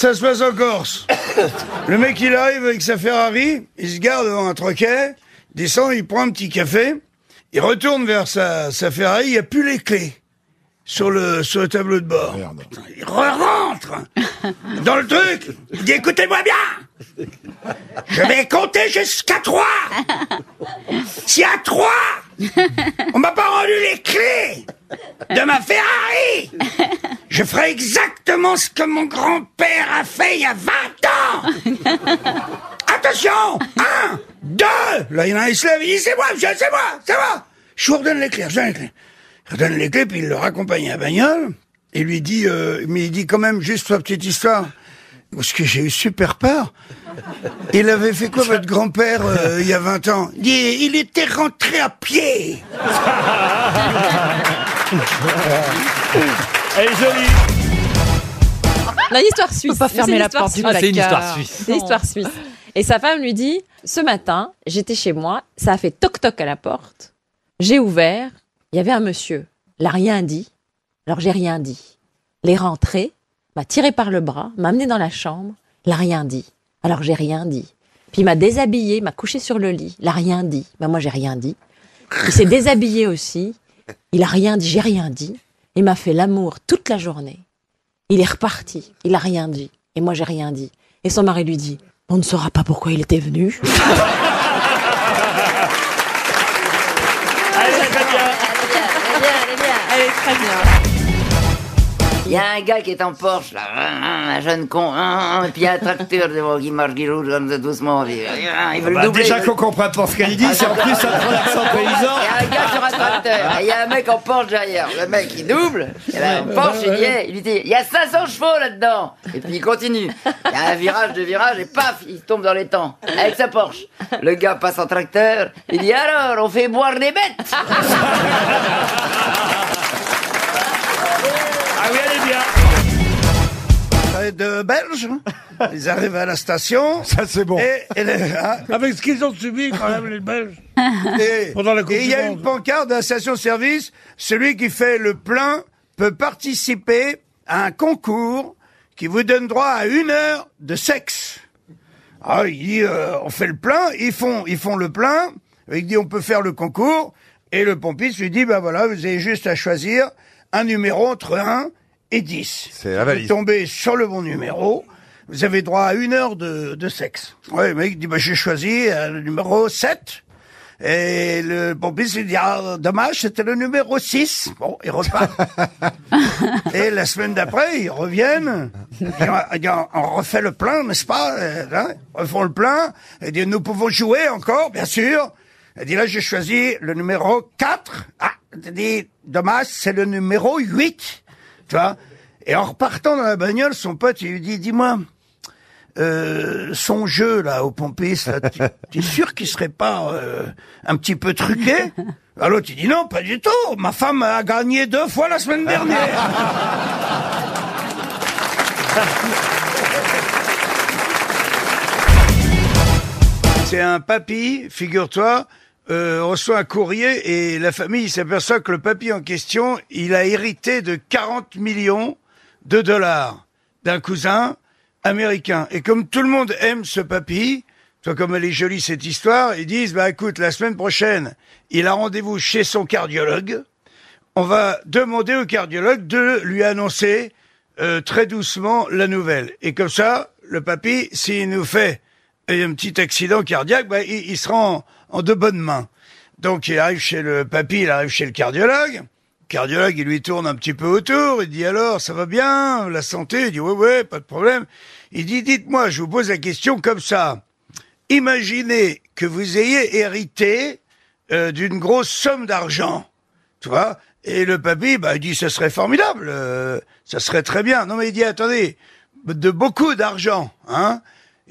Ça se passe en Corse. Le mec, il arrive avec sa Ferrari, il se garde devant un troquet, descend, il prend un petit café, il retourne vers sa, sa Ferrari, il n'y a plus les clés sur le, sur le tableau de bord. Putain, Il re-rentre dans le truc. Il dit, écoutez-moi bien. Je vais compter jusqu'à trois. Y a trois, on m'a pas rendu les clés de ma Ferrari. Je ferai exactement ce que mon grand-père a fait il y a 20 ans. Attention Un, deux Là, il y en a un, il se lève, il dit, c'est moi, monsieur, c'est moi, c'est moi Je vous redonne les clés, je donne les clés. Il redonne les clés, puis il le raccompagne à la bagnole, et lui dit, euh, mais il dit quand même, juste sa petite histoire, parce que j'ai eu super peur. Il avait fait quoi, votre grand-père, euh, il y a 20 ans? Il, il était rentré à pied Elle est jolie. Là, histoire suisse. pas fermer la porte du. Ah, c'est une histoire suisse. C'est l'histoire suisse. Et sa femme lui dit Ce matin, j'étais chez moi, ça a fait toc-toc à la porte. J'ai ouvert, il y avait un monsieur. Il n'a rien dit. Alors j'ai rien dit. Il est rentré, m'a tiré par le bras, m'a amené dans la chambre. Il n'a rien dit. Alors j'ai rien dit. Puis il m'a déshabillé, m'a couché sur le lit. Il n'a rien dit. Ben moi, j'ai rien dit. Il s'est déshabillé aussi. Il a rien dit, j'ai rien dit. Il m'a fait l'amour toute la journée. Il est reparti. Il a rien dit. Et moi, j'ai rien dit. Et son mari lui dit On ne saura pas pourquoi il était venu. Est très bien. Elle est très bien. Il y a un gars qui est en Porsche, là, un jeune con, et puis il y a un tracteur devant qui marche, qui roule comme ça doucement, puis, il veut le Bah, doubler. déjà qu'on comprend pas ce qu'elle dit, c'est en plus ça prend l'accent paysan. Il y a un gars sur un tracteur, et il y a un mec en Porsche derrière. Le mec, il double, et ben, en Porsche, il dit, hey, il lui dit, il y a 500 chevaux là-dedans. Et puis il continue. Il y a un virage, deux virages, et paf, il tombe dans les temps, avec sa Porsche. Le gars passe en tracteur, il dit, alors, on fait boire les bêtes. Oui, elle est bien. De Belges, ils arrivent à la station. Ça c'est bon. Et, et les- hein, Avec ce qu'ils ont subi quand même les Belges. et- Pendant la Coupe et il y a du une Monde. pancarte de la station-service. Celui qui fait le plein peut participer à un concours qui vous donne droit à une heure de sexe. Ah, il dit, euh, on fait le plein, ils font, ils font le plein. Il dit, on peut faire le concours. Et le pompiste lui dit, ben voilà, vous avez juste à choisir un numéro entre 1 et 10. C'est la valise. Vous tombez sur le bon numéro. Vous avez droit à une heure de, de sexe. Ouais, le mec dit, bah, j'ai choisi euh, le numéro 7. Et le pompiste lui dit, ah, dommage, c'était le numéro 6. Bon, il repart. Et la semaine d'après, ils reviennent. Ils disent, Ah, on refait le plein, n'est-ce pas Euh, hein Ils refont le plein. Et disent, nous pouvons jouer encore, bien sûr. Elle dit, là, j'ai choisi le numéro 4. Ah, elle dit, dommage, c'est le numéro 8. Tu vois Et en repartant dans la bagnole, son pote, il lui dit, dis-moi, euh, son jeu, là, au pompiste, là, tu tu es sûr qu'il serait pas euh, un petit peu truqué? L'autre, il dit, non, pas du tout. Ma femme a gagné deux fois la semaine dernière. C'est un papy, figure-toi, euh, reçoit un courrier et la famille s'aperçoit que le papy en question, il a hérité de 40 millions de dollars d'un cousin américain. Et comme tout le monde aime ce papy, toi comme elle est jolie cette histoire, ils disent, bah écoute, la semaine prochaine, il a rendez-vous chez son cardiologue. On va demander au cardiologue de lui annoncer euh, très doucement la nouvelle. Et comme ça, le papy, s'il nous fait un petit accident cardiaque, bah, il, il sera en de bonnes mains. Donc il arrive chez le papy, il arrive chez le cardiologue. Cardiologue, il lui tourne un petit peu autour. Il dit alors, ça va bien, la santé? Il dit ouais, ouais, pas de problème. Il dit, dites-moi, je vous pose la question comme ça. Imaginez que vous ayez hérité euh, d'une grosse somme d'argent, tu vois? Et le papy, bah, il dit, ce serait formidable, euh, ça serait très bien. Non mais il dit, attendez, de beaucoup d'argent, hein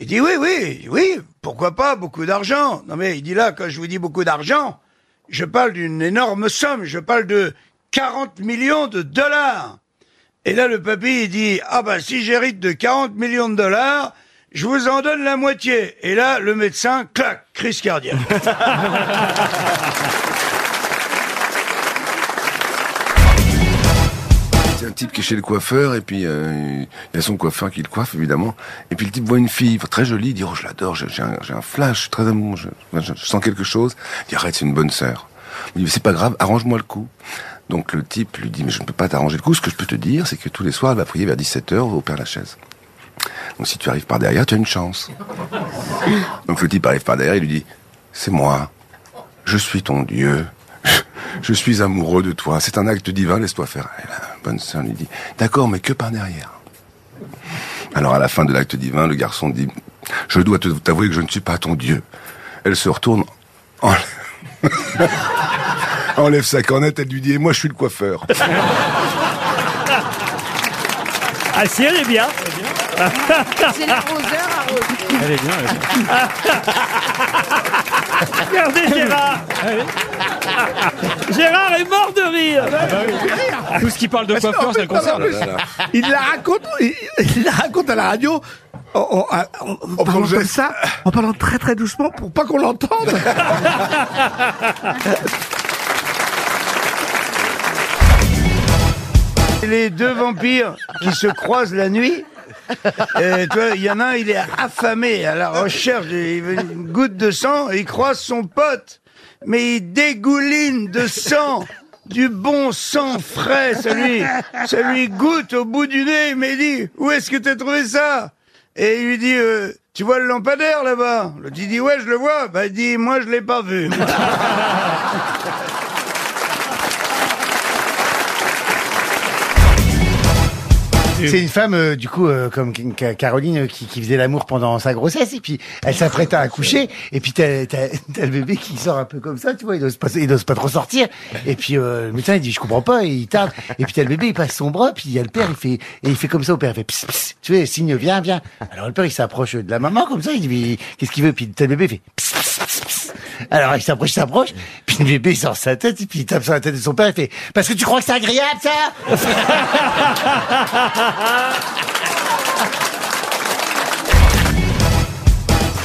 Il dit, oui, oui, oui, pourquoi pas, beaucoup d'argent. Non mais il dit là, quand je vous dis beaucoup d'argent, je parle d'une énorme somme, je parle de 40 millions de dollars. Et là, le papy, il dit, ah ben, si j'hérite de 40 millions de dollars, je vous en donne la moitié. Et là, le médecin, clac, crise cardiaque. type qui est chez le coiffeur et puis euh, il y a son coiffeur qui le coiffe évidemment. Et puis le type voit une fille très jolie, il dit oh je l'adore, j'ai un, un flash, je suis très amoureux, je, sens quelque chose. Il dit arrête c'est une bonne sœur. Il dit c'est pas grave, arrange-moi le coup. Donc le type lui dit mais je ne peux pas t'arranger le coup. Ce que je peux te dire c'est que tous les soirs elle va prier vers 17h au Père Lachaise. Donc si tu arrives par derrière, tu as une chance. Donc le type arrive par derrière, il lui dit c'est moi, je suis ton Dieu. Je suis amoureux de toi. C'est un acte divin, laisse-toi faire. Bonne sœur lui dit, d'accord, mais que par derrière. Alors à la fin de l'acte divin, le garçon dit, je dois te- t'avouer que je ne suis pas ton Dieu. Elle se retourne, enlève, enlève sa cornette, elle lui dit, et moi je suis le coiffeur. Ah si, elle est bien. C'est l'arroseur arrosé. Elle est bien, elle est bien. Regardez Gérard. Gérard est mort de rire. Tout ce qui parle de coiffeur, ça le concerne. Il la raconte, il, il la raconte à la radio. En, en- en- en parlant ça, en parlant très très doucement pour pas qu'on l'entende. Les deux vampires qui se croisent la nuit. euh, tu vois, il y en a un, il est affamé à la recherche d'une goutte de sang et il croise son pote. Mais il dégouline de sang. Du bon sang frais, ça lui, ça lui goûte au bout du nez, mais il dit, où est-ce que t'as trouvé ça? Et il lui dit, euh, tu vois le lampadaire là-bas? L'autre il dit, ouais, je le vois. Bah, il dit, moi, je l'ai pas vu. C'est une femme, euh, du coup, euh, comme Ca- Caroline, euh, qui, qui faisait l'amour pendant sa grossesse, et puis elle s'apprête à accoucher, et puis t'as, t'as, t'as le bébé qui sort un peu comme ça, tu vois, il n'ose pas, il n'ose pas trop sortir, et puis euh, le médecin il dit je comprends pas, et il tarde, et puis t'as le bébé, il passe son bras, puis il y a le père, il fait, et il fait comme ça au père, il fait pss, pss, tu vois, signe viens, viens. Alors le père il s'approche de la maman comme ça, il dit qu'est-ce qu'il veut, puis t'as le bébé, il fait pss, pss, pss, pss. Alors il s'approche, il s'approche, puis le bébé il sort sa tête, et puis il tape sur la tête de son père, il fait parce que tu crois que c'est agréable ça?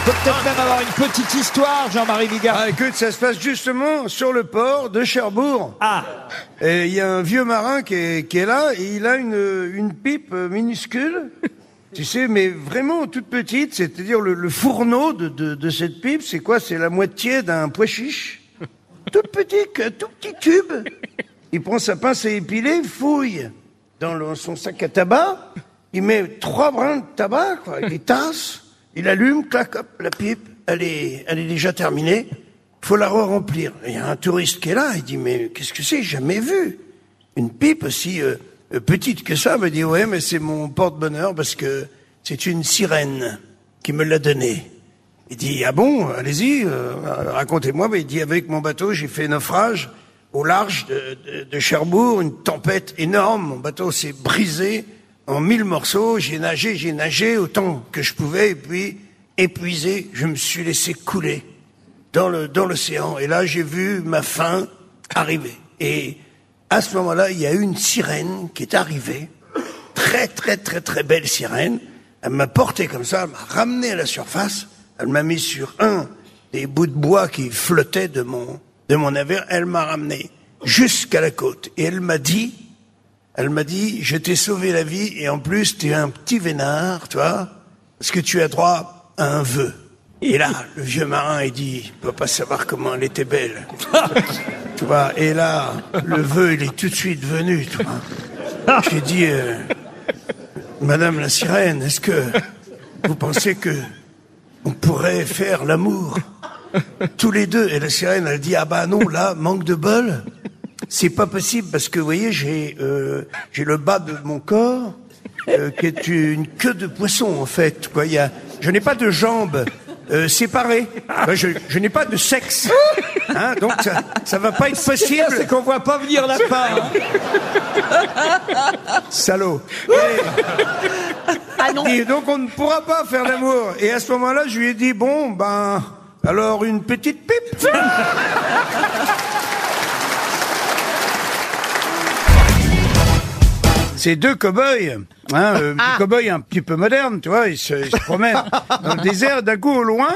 Peut peut-être même avoir une petite histoire, Jean-Marie Bigard. Ah, écoute, ça se passe justement sur le port de Cherbourg. Ah, Et il y a un vieux marin qui est, qui est là et il a une, une pipe minuscule. Tu sais, mais vraiment toute petite, c'est-à-dire le, le fourneau de, de, de cette pipe, c'est quoi? C'est la moitié d'un pois chiche. Tout petit, tout petit tube. Il prend sa pince à épiler, il fouille dans son sac à tabac, il met trois brins de tabac, il les tasse, il allume, clac, hop, la pipe, elle est, elle est déjà terminée, faut la re-remplir. Il y a un touriste qui est là, il dit, mais qu'est-ce que c'est? Jamais vu. Une pipe aussi euh, euh, petite que ça, me dit, ouais, mais c'est mon porte-bonheur parce que c'est une sirène qui me l'a donnée. Il dit, ah bon, allez-y, euh, racontez-moi. Mais il dit, avec mon bateau, j'ai fait naufrage au large de, Cherbourg, une tempête énorme. Mon bateau s'est brisé en mille morceaux. J'ai nagé, j'ai nagé autant que je pouvais. Et puis, épuisé, je me suis laissé couler dans le dans l'océan. Et là, j'ai vu ma fin arriver. Et à ce moment-là, il y a eu une sirène qui est arrivée, très très très très belle sirène. Elle m'a porté comme ça, elle m'a ramené à la surface. Elle m'a mis sur un des bouts de bois qui flottaient de mon de mon navire. Elle m'a ramené jusqu'à la côte et elle m'a dit, elle m'a dit, je t'ai sauvé la vie et en plus tu es un petit vénard, toi, parce que tu as droit à un vœu. Et là, le vieux marin, il dit, il peut pas savoir comment elle était belle. tu vois, et là, le vœu, il est tout de suite venu, tu vois. J'ai dit, euh, Madame la sirène, est-ce que vous pensez que on pourrait faire l'amour? tous les deux Et la sirène, elle dit, ah bah non, là, manque de bol. C'est pas possible parce que, vous voyez, j'ai euh, j'ai le bas de mon corps euh, qui est une queue de poisson, en fait. Quoi. Il y a, je n'ai pas de jambes euh, séparées. Ben, je je n'ai pas de sexe. Hein, donc ça, ça va pas être possible. C'est qu'on voit pas venir la part. Salaud. Et, et donc on ne pourra pas faire l'amour. Et à ce moment-là, je lui ai dit bon ben alors une petite pipe. C'est deux cow-boys, hein, euh, des cow-boys un petit peu modernes, tu vois, ils se, ils se promènent dans le désert. D'un coup, au loin,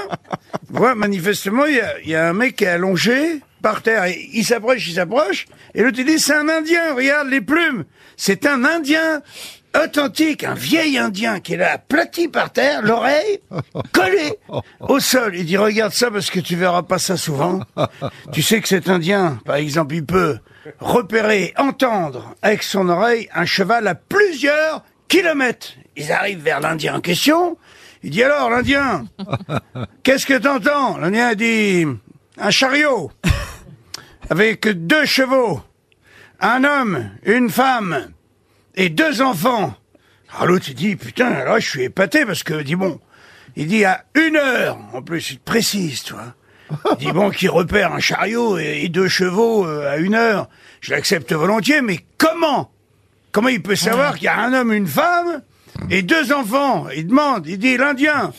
voit manifestement, il y a, il y a un mec qui est allongé par terre. Et il s'approche, il s'approche. Et l'autre, il dit, c'est un Indien, regarde les plumes. C'est un Indien authentique, un vieil Indien qui est là, aplati par terre, l'oreille collée au sol. Il dit, regarde ça parce que tu verras pas ça souvent. Tu sais que cet Indien, par exemple, il peut repérer, entendre avec son oreille un cheval à plusieurs kilomètres. Ils arrivent vers l'Indien en question. Il dit alors, l'Indien, qu'est-ce que t'entends? L'Indien dit, un chariot avec deux chevaux, un homme, une femme et deux enfants. Alors l'autre, il dit, putain, là, je suis épaté parce que, dit bon, il dit à une heure, en plus, il précise, tu vois. Il dit bon, qui repère un chariot et, et deux chevaux euh, à une heure, je l'accepte volontiers, mais comment? Comment il peut savoir qu'il y a un homme, une femme et deux enfants? Il demande, il dit, l'Indien,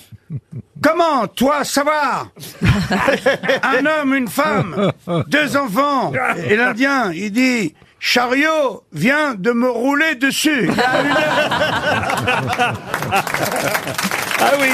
comment, toi, savoir Un homme, une femme, deux enfants. Et l'Indien, il dit, chariot vient de me rouler dessus. Il y a une heure. Ah oui